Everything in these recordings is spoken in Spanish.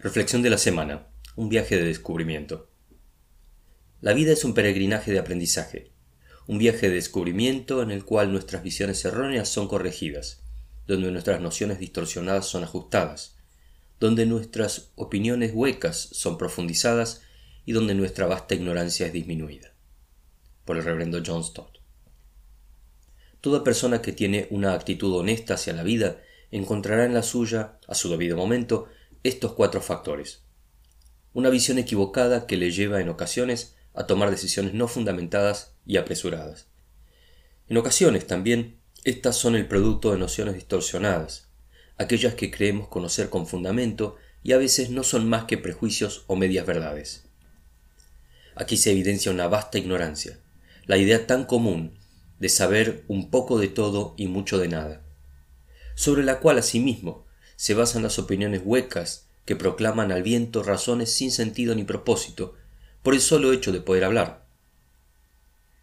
Reflexión de la semana. Un viaje de descubrimiento. La vida es un peregrinaje de aprendizaje, un viaje de descubrimiento en el cual nuestras visiones erróneas son corregidas, donde nuestras nociones distorsionadas son ajustadas, donde nuestras opiniones huecas son profundizadas y donde nuestra vasta ignorancia es disminuida. Por el reverendo John Stott. Toda persona que tiene una actitud honesta hacia la vida encontrará en la suya, a su debido momento, estos cuatro factores. Una visión equivocada que le lleva en ocasiones a tomar decisiones no fundamentadas y apresuradas. En ocasiones también estas son el producto de nociones distorsionadas, aquellas que creemos conocer con fundamento y a veces no son más que prejuicios o medias verdades. Aquí se evidencia una vasta ignorancia, la idea tan común de saber un poco de todo y mucho de nada, sobre la cual asimismo se basan las opiniones huecas que proclaman al viento razones sin sentido ni propósito por el solo hecho de poder hablar.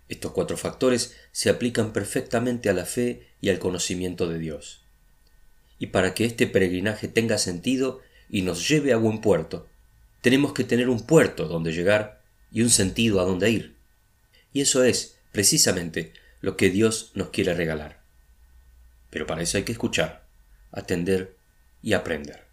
Estos cuatro factores se aplican perfectamente a la fe y al conocimiento de Dios. Y para que este peregrinaje tenga sentido y nos lleve a buen puerto, tenemos que tener un puerto donde llegar y un sentido a donde ir. Y eso es, precisamente, lo que Dios nos quiere regalar. Pero para eso hay que escuchar, atender y aprender.